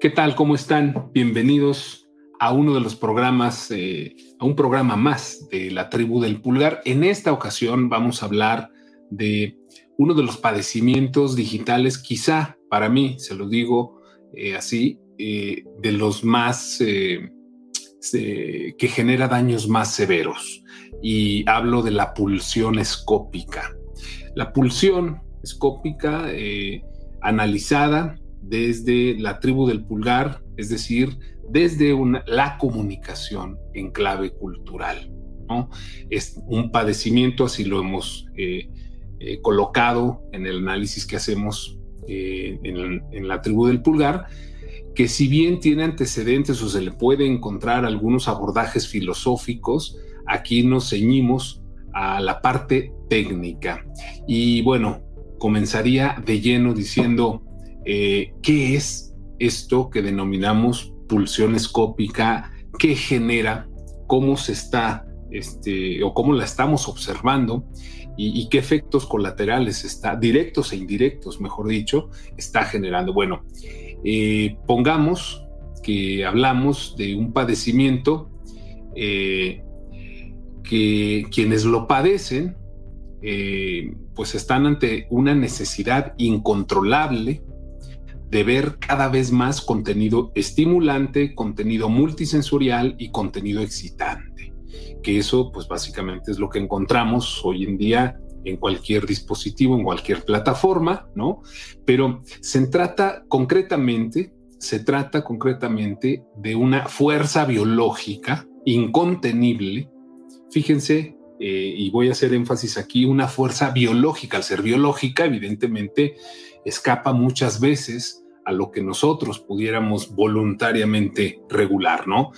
¿Qué tal? ¿Cómo están? Bienvenidos a uno de los programas, eh, a un programa más de la tribu del pulgar. En esta ocasión vamos a hablar de uno de los padecimientos digitales, quizá para mí, se lo digo eh, así, eh, de los más que genera daños más severos. Y hablo de la pulsión escópica. La pulsión escópica analizada desde la tribu del pulgar, es decir, desde la comunicación en clave cultural. Es un padecimiento, así lo hemos eh, eh, colocado en el análisis que hacemos eh, en, en, la tribu del pulgar, que si bien tiene antecedentes o se le puede encontrar algunos abordajes filosóficos, aquí nos ceñimos a la parte técnica. Y bueno, comenzaría de lleno diciendo, eh, qué es esto que denominamos pulsión escópica, qué genera, cómo se está este, o cómo la estamos observando y, qué efectos colaterales está, directos e indirectos, mejor dicho, está generando. Bueno, eh, pongamos que hablamos de un padecimiento eh, que quienes lo padecen, pues están ante una necesidad incontrolable de ver cada vez más contenido estimulante, contenido multisensorial y contenido excitante. Que eso, pues básicamente es lo que encontramos hoy en día en cualquier dispositivo, en cualquier plataforma, ¿no? Pero se trata concretamente, se trata concretamente de una fuerza biológica incontenible. Fíjense, eh, y voy a hacer énfasis aquí, una fuerza biológica. Al ser biológica, evidentemente, escapa muchas veces a lo que nosotros pudiéramos voluntariamente regular, ¿no?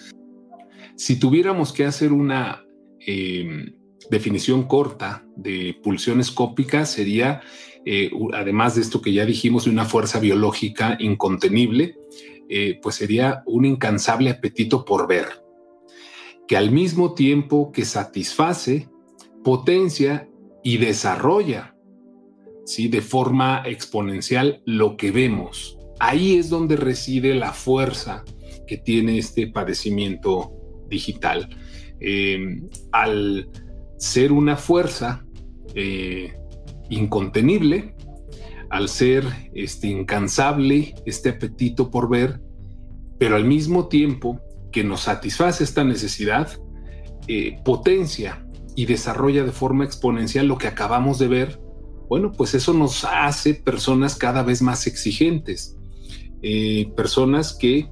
Si tuviéramos que hacer una eh, definición corta de pulsión escópica, sería, eh, además de esto que ya dijimos, una fuerza biológica incontenible, eh, pues sería un incansable apetito por ver, que al mismo tiempo que satisface, potencia y desarrolla ¿sí? de forma exponencial lo que vemos. Ahí es donde reside la fuerza que tiene este padecimiento digital. Em, al ser una fuerza eh, incontenible, al ser este, incansable, este apetito por ver, pero al mismo tiempo que nos satisface esta necesidad, eh, potencia y desarrolla de forma exponencial lo que acabamos de ver bueno, pues eso nos hace personas cada vez más exigentes, eh, personas que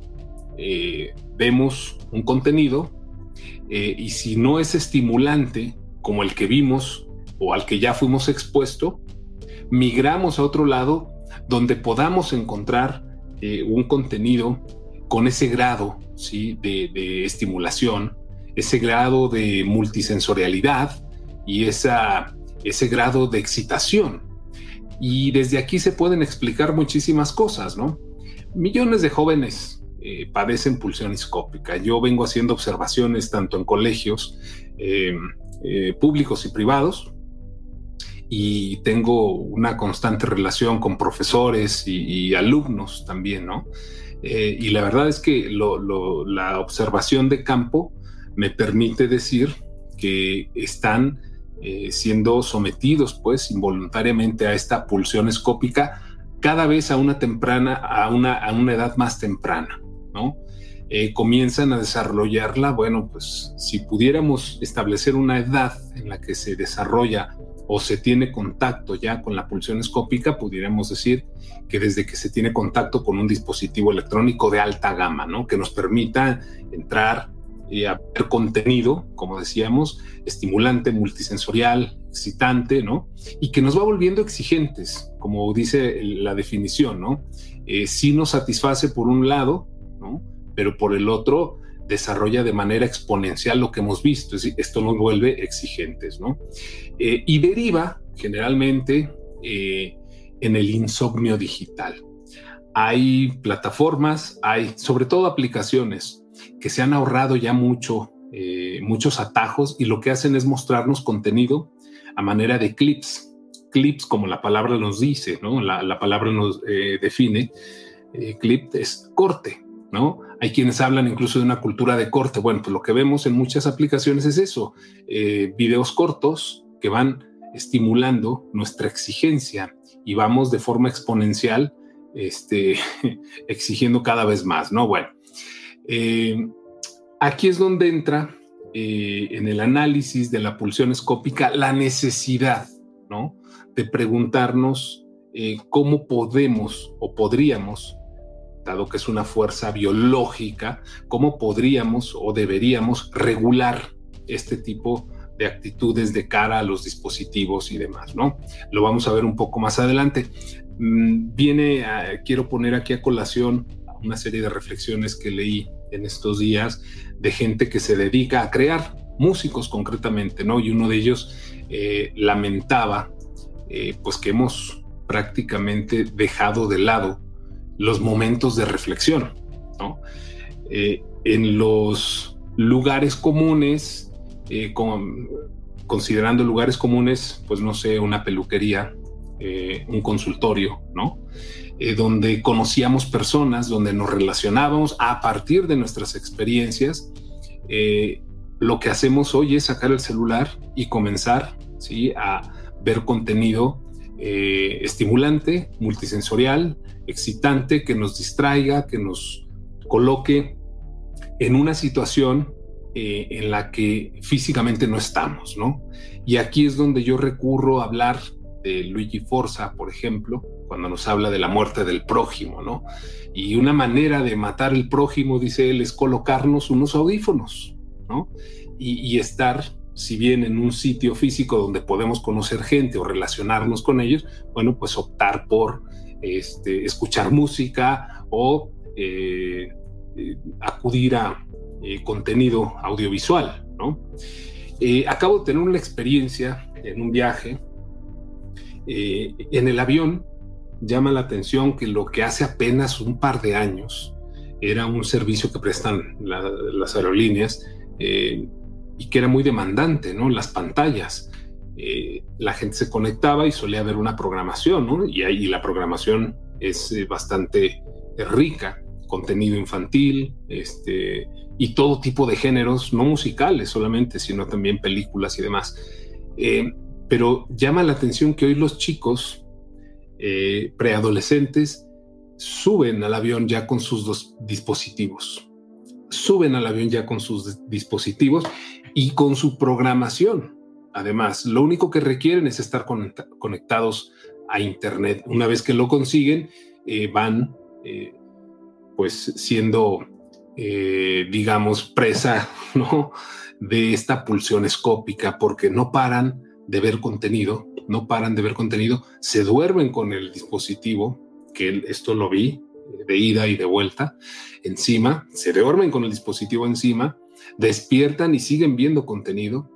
eh, vemos un contenido eh, y si no es estimulante como el que vimos o al que ya fuimos expuesto, migramos a otro lado donde podamos encontrar un contenido con ese grado ¿sí? de, de estimulación, ese grado de multisensorialidad y esa ese grado de excitación. Y desde aquí se pueden explicar muchísimas cosas, ¿no? Millones de jóvenes eh, padecen pulsión escópica. Yo vengo haciendo observaciones tanto en colegios eh, eh, públicos y privados y tengo una constante relación con profesores y, alumnos también, ¿no? y la verdad es que la observación de campo me permite decir que están siendo sometidos pues involuntariamente a esta pulsión escópica cada vez a una temprana, a una, a una edad más temprana, ¿no? Eh, comienzan a desarrollarla, bueno, pues si pudiéramos establecer una edad en la que se desarrolla o se tiene contacto ya con la pulsión escópica, pudiéramos decir que desde que se tiene contacto con un dispositivo electrónico de alta gama, ¿no? Que nos permita entrar y a ver contenido, como decíamos, estimulante, multisensorial, excitante, ¿no? Y que nos va volviendo exigentes, como dice la definición, ¿no? Eh, sí nos satisface por un lado, ¿no? Pero por el otro desarrolla de manera exponencial lo que hemos visto, es decir, esto nos vuelve exigentes, ¿no? Eh, y deriva generalmente eh, en el insomnio digital. Hay plataformas, hay sobre todo aplicaciones que se han ahorrado ya mucho, eh, muchos atajos y lo que hacen es mostrarnos contenido a manera de clips. Clips, como la palabra nos dice, ¿no? La, palabra nos eh, define, clip es corte, ¿no? Hay quienes hablan incluso de una cultura de corte. Bueno, pues lo que vemos en muchas aplicaciones es eso, videos cortos que van estimulando nuestra exigencia y vamos de forma exponencial este, exigiendo cada vez más, ¿no? Bueno, eh, aquí es donde entra eh, en el análisis de la pulsión escópica la necesidad, ¿no? De preguntarnos eh, cómo podemos o podríamos, dado que es una fuerza biológica, cómo podríamos o deberíamos regular este tipo de actitudes de cara a los dispositivos y demás, ¿no? Lo vamos a ver un poco más adelante. Mm, viene, quiero poner aquí a colación una serie de reflexiones que leí en estos días de gente que se dedica a crear músicos concretamente, ¿no? Y uno de ellos eh, lamentaba, eh, pues que hemos prácticamente dejado de lado los momentos de reflexión, ¿no? Eh, en los lugares comunes, considerando lugares comunes, pues no sé, una peluquería, un consultorio, ¿no? Eh, donde conocíamos personas, donde nos relacionábamos a partir de nuestras experiencias. Eh, lo que hacemos hoy es sacar el celular y comenzar ¿sí? a ver contenido estimulante, multisensorial, excitante, que nos distraiga, que nos coloque en una situación en la que físicamente no estamos, ¿no? Y aquí es donde yo recurro a hablar de Luigi Forza, por ejemplo, cuando nos habla de la muerte del prójimo, ¿no? Y una manera de matar el prójimo, dice él, es colocarnos unos audífonos, ¿no? Y, estar, si bien en un sitio físico donde podemos conocer gente o relacionarnos con ellos, bueno, pues optar por este, escuchar música o eh, eh, acudir a eh, contenido audiovisual, ¿no? acabo de tener una experiencia en un viaje en el avión llama la atención que lo que hace apenas un par de años era un servicio que prestan las aerolíneas eh, y que era muy demandante, ¿no? Las pantallas. Eh, la gente se conectaba y solía ver una programación, ¿no? Y ahí la programación es bastante rica, contenido infantil, este, y todo tipo de géneros, no musicales solamente, sino también películas y demás. Pero llama la atención que hoy los chicos eh, preadolescentes suben al avión ya con sus dos dispositivos. Suben al avión ya con sus dispositivos y con su programación. Además, lo único que requieren es estar conectados a Internet. Una vez que lo consiguen, eh, van eh, pues siendo, digamos, presa de esta pulsión escópica porque no paran de ver contenido, no paran de ver contenido, se duermen con el dispositivo, que esto lo vi de ida y de vuelta, encima, se duermen con el dispositivo encima, despiertan y siguen viendo contenido.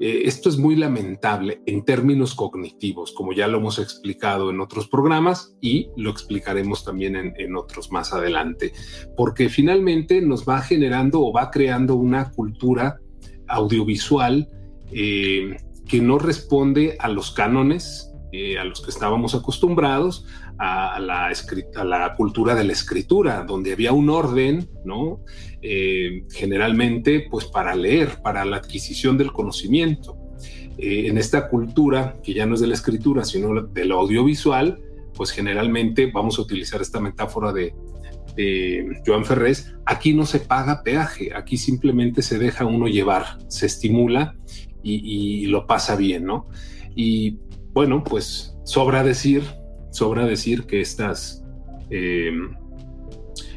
Eh, esto es muy lamentable en términos cognitivos, como ya lo hemos explicado en otros programas y lo explicaremos también en, otros más adelante, porque finalmente nos va generando o va creando una cultura audiovisual eh, que no responde a los cánones eh, a los que estábamos acostumbrados, a la, cultura de la escritura, donde había un orden, ¿no? Eh, generalmente, pues para leer, para la adquisición del conocimiento. Eh, en esta cultura, que ya no es de la escritura, sino de lo audiovisual, pues generalmente vamos a utilizar esta metáfora de, de Joan Ferrés, aquí no se paga peaje, aquí simplemente se deja uno llevar, se estimula y, lo pasa bien, ¿no? Y bueno, pues sobra decir, sobra decir que estas, em,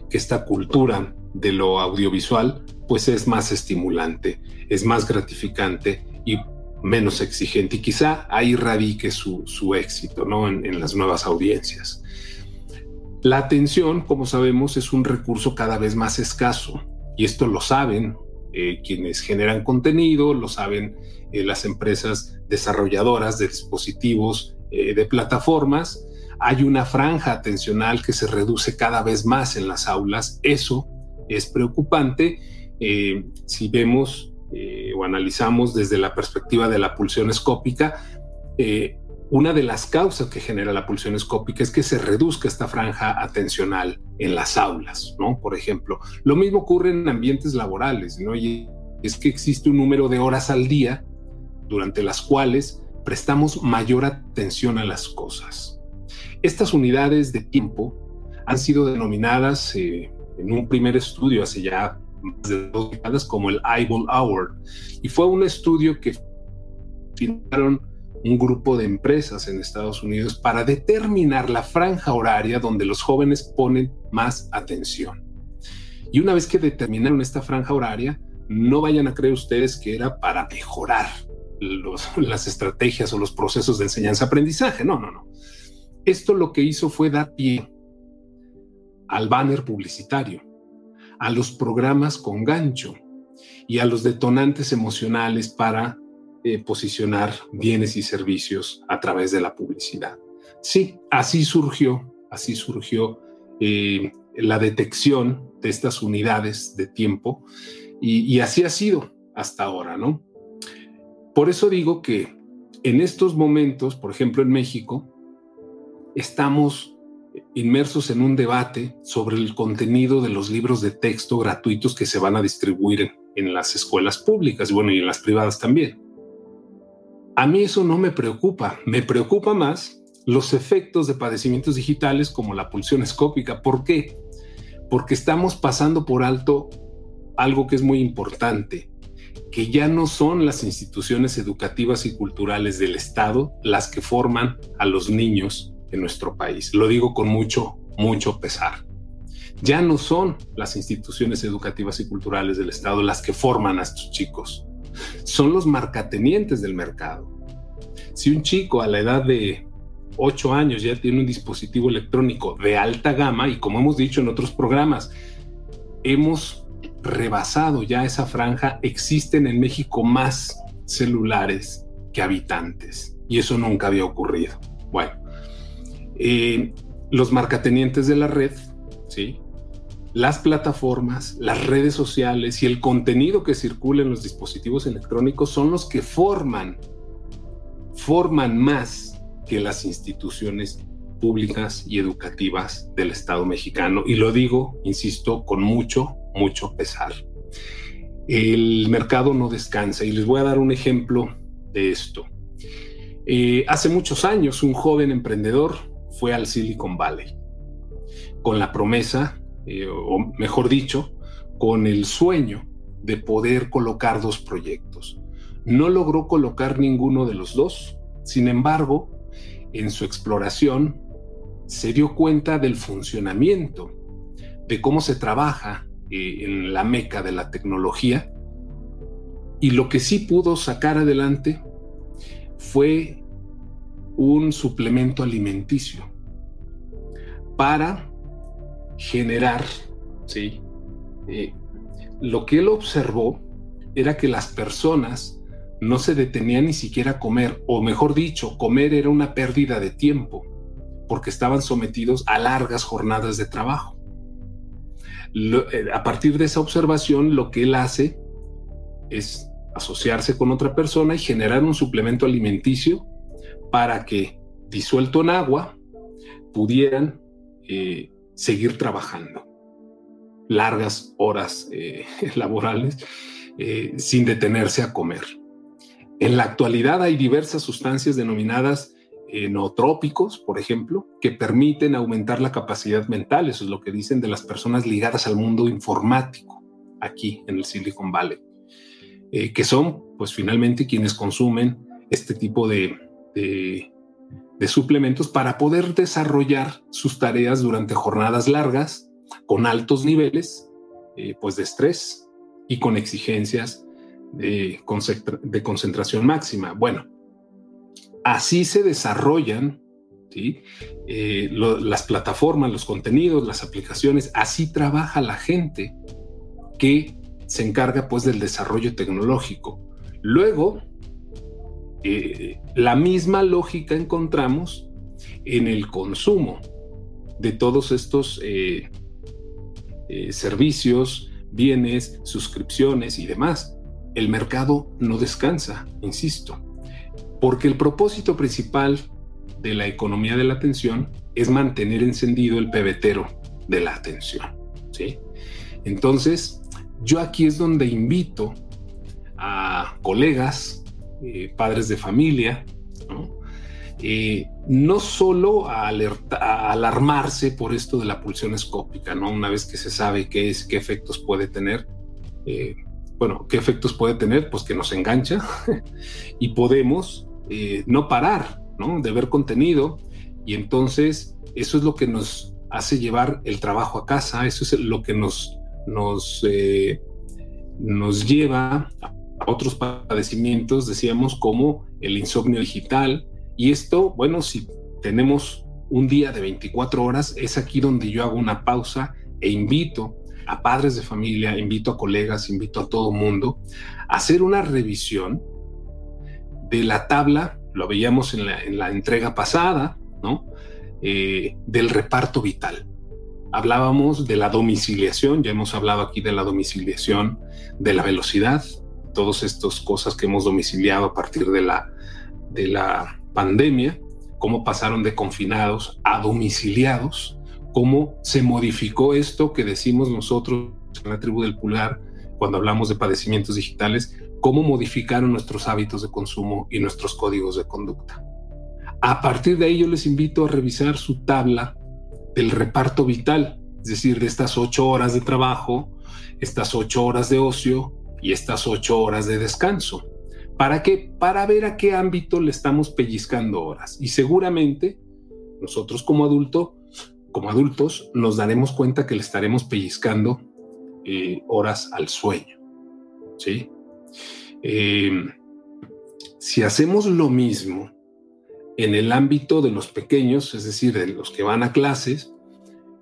que esta cultura de lo audiovisual, pues es más estimulante, es más gratificante y menos exigente y quizá ahí radique su, éxito, ¿no? en las nuevas audiencias. La atención, como sabemos, es un recurso cada vez más escaso y esto lo saben eh, quienes generan contenido, lo saben eh, las empresas desarrolladoras de dispositivos, eh, de plataformas. Hay una franja atencional que se reduce cada vez más en las aulas. Eso es preocupante si vemos o analizamos desde la perspectiva de la pulsión escópica. Una de las causas que genera la pulsión escópica es que se reduzca esta franja atencional en las aulas, ¿no? Por ejemplo, lo mismo ocurre en ambientes laborales, ¿no? Y es que existe un número de horas al día durante las cuales prestamos mayor atención a las cosas. Estas unidades de tiempo han sido denominadas eh, en un primer estudio hace ya más de dos décadas como el Eyeball Hour y fue un estudio que firmaron un grupo de empresas en Estados Unidos para determinar la franja horaria donde los jóvenes ponen más atención. Y una vez que determinaron esta franja horaria, no vayan a creer ustedes que era para mejorar las estrategias o los procesos de enseñanza-aprendizaje. No, no, no. Esto lo que hizo fue dar pie al banner publicitario, a los programas con gancho y a los detonantes emocionales para eh, posicionar bienes y servicios a través de la publicidad. Sí, así surgió, así surgió eh, la detección de estas unidades de tiempo y, así ha sido hasta ahora, ¿no? Por eso digo que en estos momentos, por ejemplo en México, estamos inmersos en un debate sobre el contenido de los libros de texto gratuitos que se van a distribuir en, las escuelas públicas bueno, y en las privadas también. A mí eso no me preocupa, me preocupa más los efectos de padecimientos digitales como la pulsión escópica. ¿Por qué? Porque estamos pasando por alto algo que es muy importante, que ya no son las instituciones educativas y culturales del Estado las que forman a los niños en nuestro país. Lo digo con mucho, mucho pesar. Ya no son las instituciones educativas y culturales del Estado las que forman a estos chicos. Son los marcatenientes del mercado. Si un chico a la edad de 8 años ya tiene un dispositivo electrónico de alta gama, y como hemos dicho en otros programas, hemos rebasado ya esa franja, existen en México más celulares que habitantes, y eso nunca había ocurrido. Bueno, eh, los marcatenientes de la red, ¿sí? Las plataformas, las redes sociales y el contenido que circula en los dispositivos electrónicos son los que forman, forman más que las instituciones públicas y educativas del Estado mexicano. Y lo digo, insisto, con mucho, mucho pesar. El mercado no descansa y les voy a dar un ejemplo de esto. Eh, hace muchos años, un joven emprendedor fue al Silicon Valley con la promesa, eh, o mejor dicho, con el sueño de poder colocar dos proyectos. No logró colocar ninguno de los dos, sin embargo, en su exploración se dio cuenta del funcionamiento, de cómo se trabaja eh, en la meca de la tecnología, y lo que sí pudo sacar adelante fue un suplemento alimenticio para generar, ¿sí? Eh, lo que él observó era que las personas no se detenían ni siquiera a comer, o mejor dicho, comer era una pérdida de tiempo, porque estaban sometidos a largas jornadas de trabajo. Eh, a partir de esa observación, lo que él hace es asociarse con otra persona y generar un suplemento alimenticio para que, disuelto en agua, pudieran eh, seguir trabajando largas horas eh, laborales eh, sin detenerse a comer. En la actualidad hay diversas sustancias denominadas nootrópicos, por ejemplo, que permiten aumentar la capacidad mental. Eso es lo que dicen de las personas ligadas al mundo informático aquí en el Silicon Valley, que son, pues finalmente, quienes consumen este tipo de suplementos para poder desarrollar sus tareas durante jornadas largas, con altos niveles eh, pues de estrés y con exigencias de, de concentración máxima. Bueno, así se desarrollan eh, las plataformas, los contenidos, las aplicaciones, así trabaja la gente que se encarga pues del desarrollo tecnológico. Luego, eh, la misma lógica encontramos en el consumo de todos estos eh, eh, servicios, bienes, suscripciones y demás. El mercado no descansa, insisto, porque el propósito principal de la economía de la atención es mantener encendido el pebetero de la atención. ¿sí? Entonces, yo aquí es donde invito a colegas, eh, padres de familia, ¿no? Eh, no solo a, alarmarse por esto de la pulsión escópica, ¿no? Una vez que se sabe qué es, qué efectos puede tener, eh, bueno, qué efectos puede tener, pues que nos engancha y podemos no parar, ¿no? De ver contenido y entonces eso es lo que nos hace llevar el trabajo a casa, eso es lo que nos, nos, nos lleva a otros padecimientos, decíamos, como el insomnio digital. Y esto, bueno, si tenemos un día de 24 horas, es aquí donde yo hago una pausa e invito a padres de familia, invito a colegas, invito a todo mundo a hacer una revisión de la tabla, lo veíamos en la, entrega pasada, ¿no? Eh, del reparto vital. Hablábamos de la domiciliación, ya hemos hablado aquí de la domiciliación, de la velocidad, todas estas cosas que hemos domiciliado a partir de la, de la pandemia, cómo pasaron de confinados a domiciliados, cómo se modificó esto que decimos nosotros en la tribu del pulgar cuando hablamos de padecimientos digitales, cómo modificaron nuestros hábitos de consumo y nuestros códigos de conducta. A partir de ahí yo les invito a revisar su tabla del reparto vital, es decir, de estas ocho horas de trabajo, estas ocho horas de ocio, y estas ocho horas de descanso. ¿Para qué? Para ver a qué ámbito le estamos pellizcando horas. Y seguramente nosotros como adulto, como adultos, nos daremos cuenta que le estaremos pellizcando eh, horas al sueño. ¿Sí? Em, si hacemos lo mismo en el ámbito de los pequeños, es decir, de los que van a clases,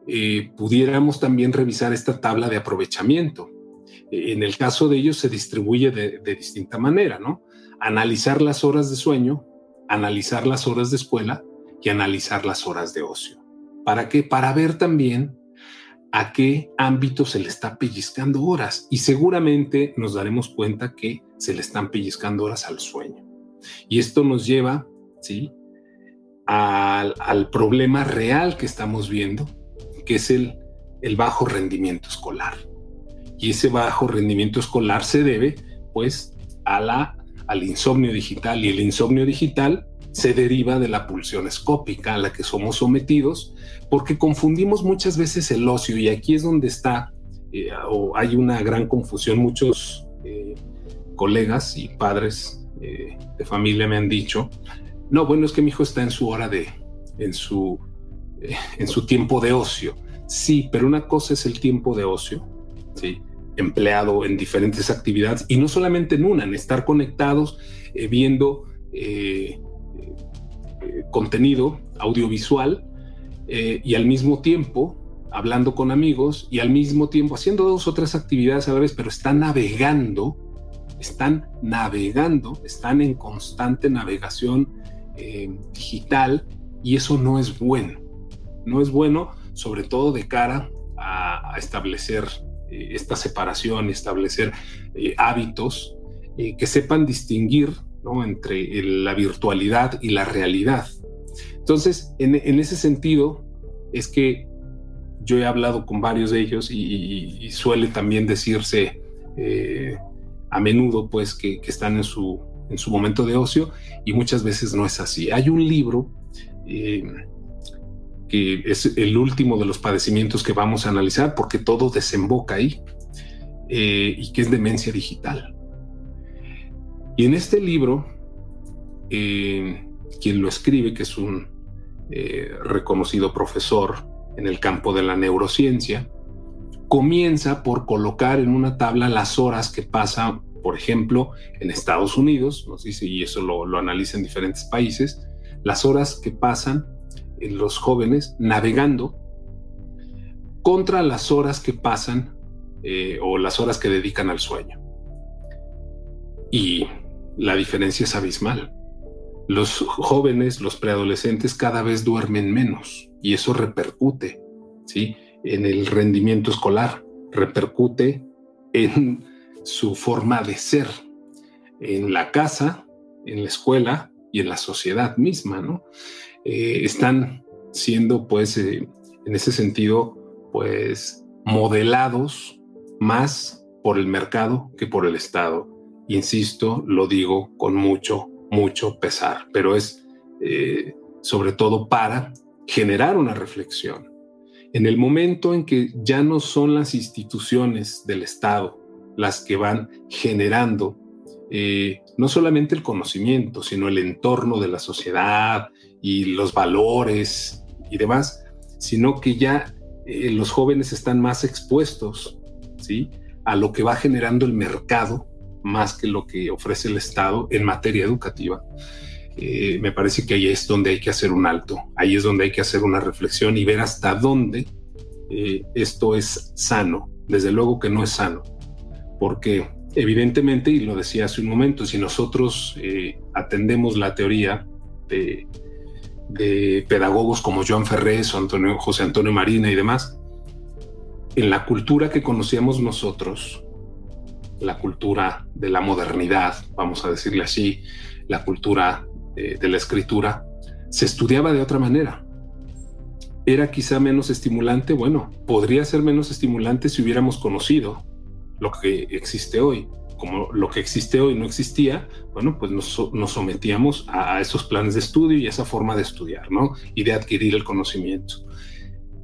eh, pudiéramos también revisar esta tabla de aprovechamiento en el caso de ellos se distribuye de, distinta manera, ¿no? Analizar las horas de sueño, analizar las horas de escuela y analizar las horas de ocio. ¿Para qué? Para ver también a qué ámbito se le está pellizcando horas y seguramente nos daremos cuenta que se le están pellizcando horas al sueño. Y esto nos lleva, ¿sí? Al, problema real que estamos viendo, que es el, el bajo rendimiento escolar y ese bajo rendimiento escolar se debe pues a la, al insomnio digital. Y el insomnio digital se deriva de la pulsión escópica a la que somos sometidos porque confundimos muchas veces el ocio. Y aquí es donde está eh, o hay una gran confusión. Muchos eh, colegas y padres eh, de familia me han dicho no bueno es que mi hijo está en su hora de en su en su tiempo de ocio sí pero una cosa es el tiempo de ocio sí empleado en diferentes actividades y no solamente en una, en estar conectados eh, viendo eh, eh, contenido audiovisual y al mismo tiempo hablando con amigos y al mismo tiempo haciendo dos o tres actividades a la vez, pero están navegando, están navegando, están en constante navegación digital y eso no es bueno. No es bueno, sobre todo de cara a, a establecer eh, esta separación establecer eh, hábitos eh, que sepan distinguir entre la virtualidad y la realidad. Entonces, en, ese sentido, es que yo he hablado con varios de ellos y, suele también decirse a menudo pues que, están en su, en su momento de ocio y muchas veces no es así. Hay un libro que es el último de los padecimientos que vamos a analizar porque todo desemboca ahí, eh, y que es demencia digital. Y en este libro, eh, quien lo escribe, que es un eh, reconocido profesor en el campo de la neurociencia, comienza por colocar en una tabla las horas que pasa, por ejemplo, en Estados Unidos, nos dice, y eso lo, lo analiza en diferentes países, las horas que pasan los jóvenes navegando contra las horas que pasan eh, o las horas que dedican al sueño. Y la diferencia es abismal. Los jóvenes, los preadolescentes cada vez duermen menos y eso repercute ¿sí? en el rendimiento escolar, repercute en su forma de ser, en la casa, en la escuela y en la sociedad misma, ¿no? Eh, están siendo, pues, eh, en ese sentido, pues modelados más por el mercado que por el Estado. Insisto, lo digo con mucho, mucho pesar, pero es eh, sobre todo para generar una reflexión. En el momento en que ya no son las instituciones del Estado las que van generando eh, no solamente el conocimiento, sino el entorno de la sociedad y los valores y demás, sino que ya eh, los jóvenes están más expuestos ¿sí? a lo que va generando el mercado más que lo que ofrece el Estado en materia educativa. Eh, me parece que ahí es donde hay que hacer un alto, ahí es donde hay que hacer una reflexión y ver hasta dónde esto es sano. Desde luego que no es sano, porque evidentemente, y lo decía hace un momento, si nosotros eh, atendemos la teoría de, pedagogos como Joan Ferrés o José Antonio Marina y demás, en la cultura que conocíamos nosotros, la cultura de la modernidad, vamos a decirle así, la cultura de, de la escritura, se estudiaba de otra manera. Era quizá menos estimulante, bueno, podría ser menos estimulante si hubiéramos conocido lo que existe hoy. Como lo que existe hoy no existía, bueno, pues nos, sometíamos a, esos planes de estudio y a esa forma de estudiar, ¿no? Y de adquirir el conocimiento.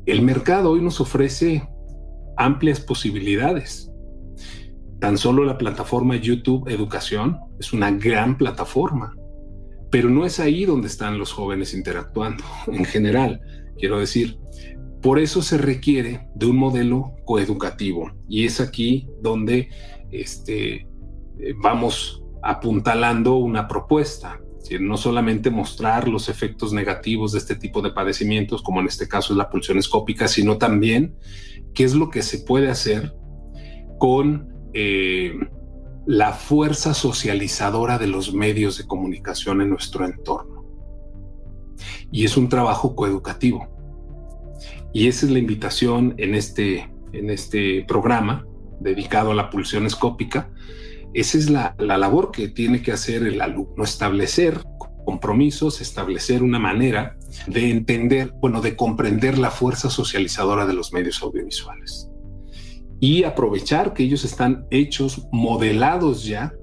El mercado hoy nos ofrece amplias posibilidades. Tan solo la plataforma YouTube Educación es una gran plataforma, pero no es ahí donde están los jóvenes interactuando en general. Quiero decir, por eso se requiere de un modelo coeducativo y es aquí donde este, eh, vamos apuntalando una propuesta. no solamente mostrar los efectos negativos de este tipo de padecimientos, como en este caso es la pulsión escópica, sino también qué es lo que se puede hacer con eh, la fuerza socializadora de los medios de comunicación en nuestro entorno. Y es un trabajo coeducativo y esa es la invitación en este, en este programa dedicado a la pulsión escópica. Esa es la, la labor que tiene que hacer el alumno, establecer compromisos, establecer una manera de entender, bueno, de comprender la fuerza socializadora de los medios audiovisuales y aprovechar que ellos están hechos, modelados ya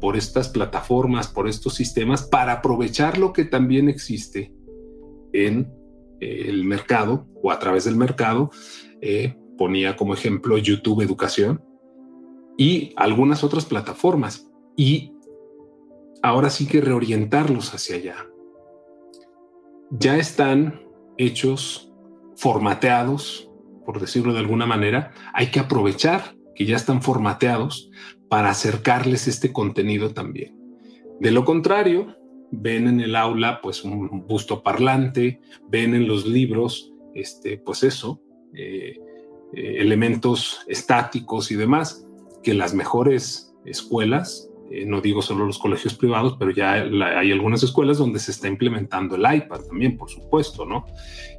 por estas plataformas, por estos sistemas, para aprovechar lo que también existe en el mercado o a través del mercado. Eh, ponía como ejemplo YouTube Educación y algunas otras plataformas. Y ahora sí que reorientarlos hacia allá. Ya están hechos, formateados, por decirlo de alguna manera. Hay que aprovechar que ya están formateados para acercarles este contenido también. De lo contrario, ven en el aula pues un busto parlante, ven en los libros, este, pues eso, eh, eh, elementos estáticos y demás, que las mejores escuelas, eh, no digo solo los colegios privados, pero ya hay algunas escuelas donde se está implementando el iPad también, por supuesto, ¿no?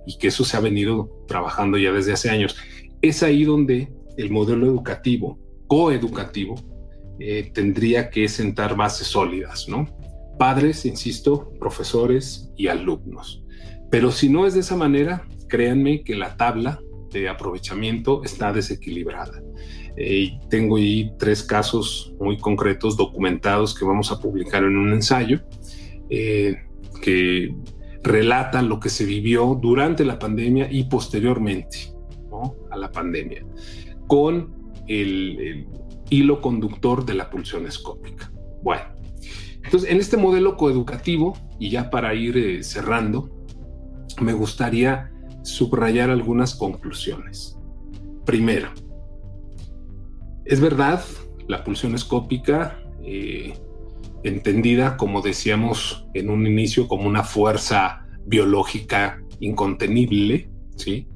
Y que eso se ha venido trabajando ya desde hace años. Es ahí donde el modelo educativo, coeducativo, tendría que sentar bases sólidas, ¿no? Padres, insisto, profesores y alumnos. Pero si no es de esa manera, créanme que la tabla de aprovechamiento está desequilibrada. Eh, tengo ahí tres casos muy concretos documentados que vamos a publicar en un ensayo eh, que relatan lo que se vivió durante la pandemia y posteriormente a la pandemia, con el, el hilo conductor de la pulsión escópica. Bueno, entonces, en este modelo coeducativo, y ya para ir eh, cerrando, me gustaría subrayar algunas conclusiones. Primero, es verdad, la pulsión escópica, eh, entendida, como decíamos en un inicio, como una fuerza biológica incontenible, ¿sí?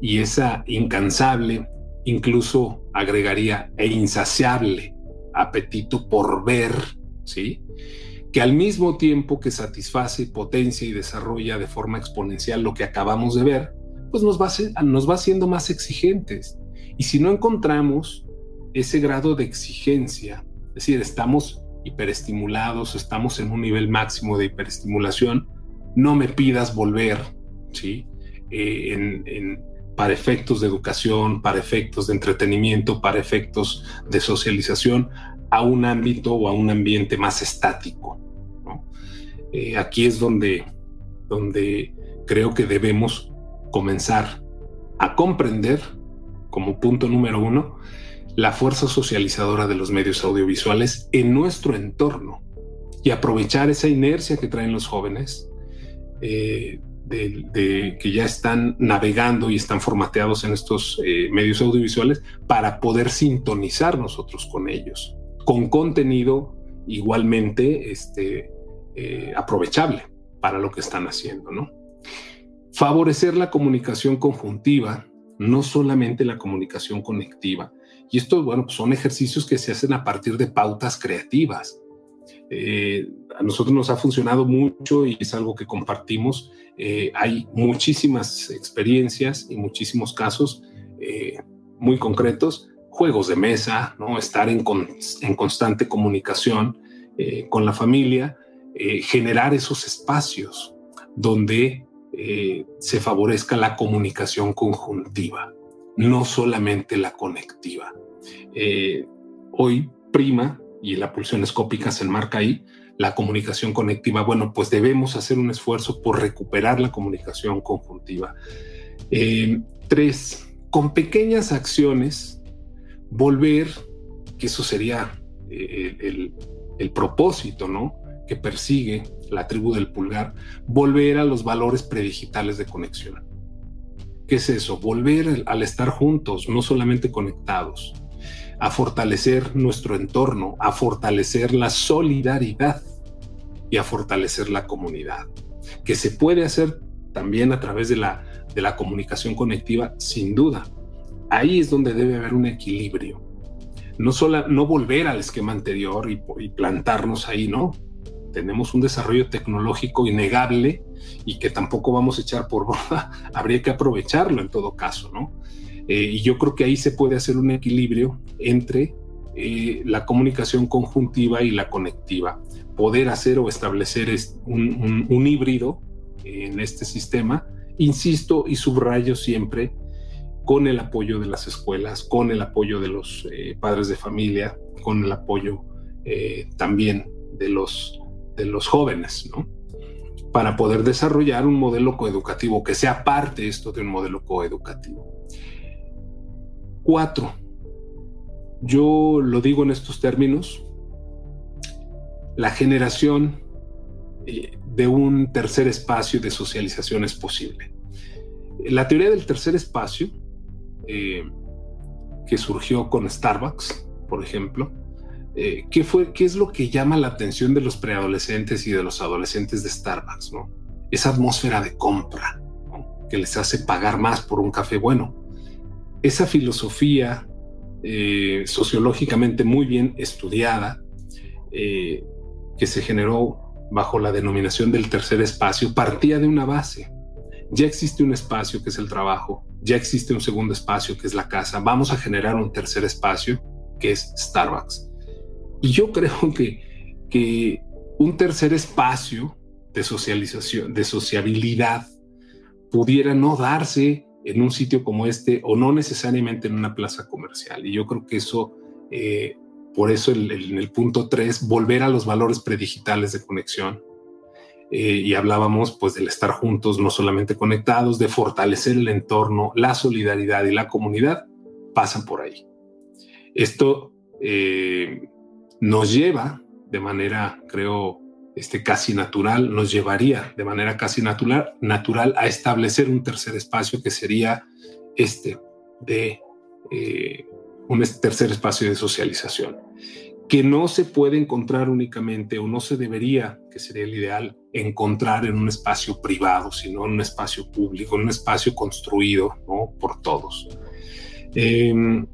Y esa incansable, incluso agregaría, e insaciable apetito por ver, ¿sí? que al mismo tiempo que satisface, potencia y desarrolla de forma exponencial lo que acabamos de ver, pues nos va, nos va haciendo más exigentes. Y si no encontramos ese grado de exigencia, es decir, estamos hiperestimulados, estamos en un nivel máximo de hiperestimulación, no me pidas volver, ¿sí? Eh, para efectos de educación, para efectos de entretenimiento, para efectos de socialización, a un ámbito o a un ambiente más estático. Eh, aquí es donde, donde creo que debemos comenzar a comprender, como punto número uno, la fuerza socializadora de los medios audiovisuales en nuestro entorno y aprovechar esa inercia que traen los jóvenes, eh, de, que ya están navegando y están formateados en estos eh, medios audiovisuales para poder sintonizar nosotros con ellos, con contenido igualmente este, eh, aprovechable para lo que están haciendo, ¿no? Favorecer la comunicación conjuntiva, no solamente la comunicación conectiva. Y estos, bueno, pues son ejercicios que se hacen a partir de pautas creativas. Eh, a nosotros nos ha funcionado mucho y es algo que compartimos. Eh, hay muchísimas experiencias y muchísimos casos muy concretos, juegos de mesa, estar en, constante comunicación con la familia, eh, generar esos espacios donde eh, se favorezca la comunicación conjuntiva, no solamente la conectiva. Eh, hoy prima, y la pulsión escópica se enmarca ahí, la comunicación conectiva. Bueno, pues debemos hacer un esfuerzo por recuperar la comunicación conjuntiva. tres, con pequeñas acciones, volver, que eso sería el, el propósito, ¿no? que persigue la tribu del pulgar, volver a los valores predigitales de conexión. ¿Qué es eso? Volver al estar juntos, no solamente conectados, a fortalecer nuestro entorno, a fortalecer la solidaridad y a fortalecer la comunidad, que se puede hacer también a través de la, de la comunicación conectiva, sin duda. Ahí es donde debe haber un equilibrio. No, solo, no volver al esquema anterior y, y plantarnos ahí, no, tenemos un desarrollo tecnológico innegable y que tampoco vamos a echar por borda, habría que aprovecharlo en todo caso, ¿no? Eh, y yo creo que ahí se puede hacer un equilibrio entre eh, la comunicación conjuntiva y la conectiva. Poder hacer o establecer un, un híbrido en este sistema, insisto y subrayo siempre, con el apoyo de las escuelas, con el apoyo de los eh, padres de familia, con el apoyo también de los de los jóvenes, ¿no? Para poder desarrollar un modelo coeducativo que sea parte esto de un modelo coeducativo. Cuatro, yo lo digo en estos términos, la generación eh, de un tercer espacio de socialización es posible. La teoría del tercer espacio, eh, que surgió con Starbucks, por ejemplo, eh, ¿qué, fue, ¿qué es lo que llama la atención de los preadolescentes y de los adolescentes de Starbucks? ¿no? Esa atmósfera de compra que les hace pagar más por un café bueno. Esa filosofía eh, sociológicamente muy bien estudiada, que se generó bajo la denominación del tercer espacio, partía de una base. Ya existe un espacio que es el trabajo, ya existe un segundo espacio que es la casa, vamos a generar un tercer espacio que es Starbucks. Y yo creo que, que un tercer espacio de socialización, de sociabilidad, pudiera no darse en un sitio como este o no necesariamente en una plaza comercial. Y yo creo que eso, eh, por eso en el, punto 3, volver a los valores predigitales de conexión. Eh, y hablábamos pues del estar juntos, no solamente conectados, de fortalecer el entorno, la solidaridad y la comunidad, pasan por ahí. Esto eh, nos lleva de manera, creo, este, casi natural, nos llevaría de manera casi natural, natural a establecer un tercer espacio que sería este de eh, un tercer espacio de socialización, que no se puede encontrar únicamente o no se debería, que sería el ideal, encontrar en un espacio privado, sino en un espacio público, en un espacio construido ¿no? por todos. Em,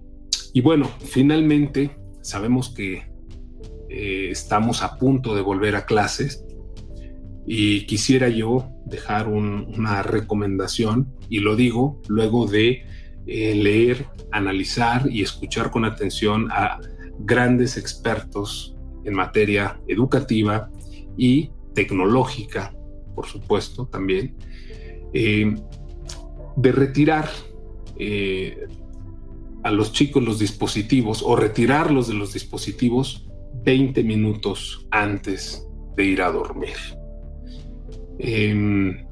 y bueno, finalmente sabemos que eh, estamos a punto de volver a clases y quisiera yo dejar una recomendación y lo digo luego de eh, leer, analizar y escuchar con atención a grandes expertos en materia educativa y tecnológica, por supuesto, también, eh, de retirar eh, a los chicos los dispositivos o retirarlos de los dispositivos 20 minutos antes de ir a dormir. Em,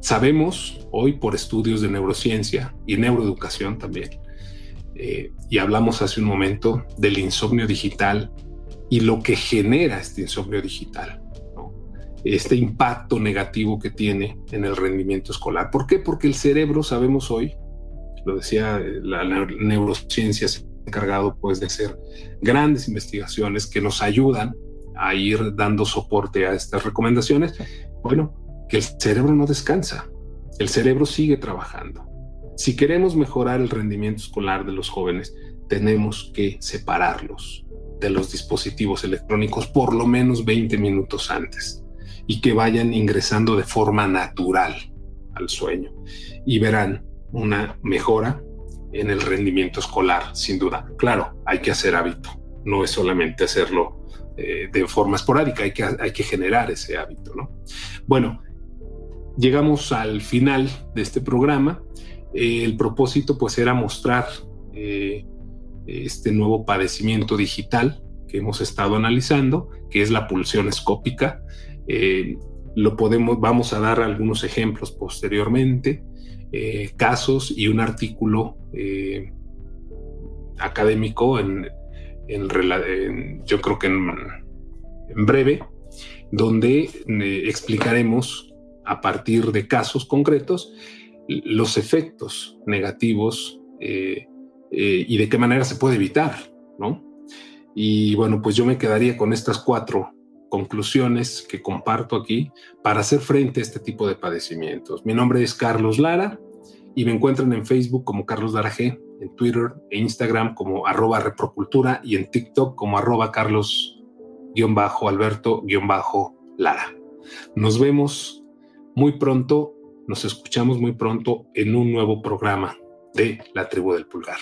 sabemos hoy por estudios de neurociencia y neuroeducación también, eh, y hablamos hace un momento del insomnio digital y lo que genera este insomnio digital, este impacto negativo que tiene en el rendimiento escolar. ¿Por qué? Porque el cerebro, sabemos hoy, lo decía eh, la, neurociencia, se ha encargado pues de hacer grandes investigaciones que nos ayudan a ir dando soporte a estas recomendaciones. Bueno, que el cerebro no descansa, el cerebro sigue trabajando. Si queremos mejorar el rendimiento escolar de los jóvenes, tenemos que separarlos de los dispositivos electrónicos por lo menos 20 minutos antes y que vayan ingresando de forma natural al sueño. Y verán una mejora en el rendimiento escolar, sin duda. Claro, hay que hacer hábito, no es solamente hacerlo eh, de forma esporádica, hay que, hay que generar ese hábito, ¿no? Bueno, llegamos al final de este programa. Eh, el propósito pues era mostrar eh, este nuevo padecimiento digital que hemos estado analizando, que es la pulsión escópica. lo podemos, vamos a dar algunos ejemplos posteriormente. Eh, casos y un artículo eh, académico en, yo creo que en, breve, donde eh, explicaremos a partir de casos concretos los efectos negativos y de qué manera se puede evitar, ¿no? Y bueno, pues yo me quedaría con estas cuatro conclusiones que comparto aquí para hacer frente a este tipo de padecimientos. Mi nombre es Carlos Lara y me encuentran en Facebook como Carlos Lara G, en Twitter e Instagram como arroba reprocultura y en TikTok como arroba Carlos-Alberto-Lara. Nos vemos muy pronto, nos escuchamos muy pronto en un nuevo programa de La Tribu del Pulgar.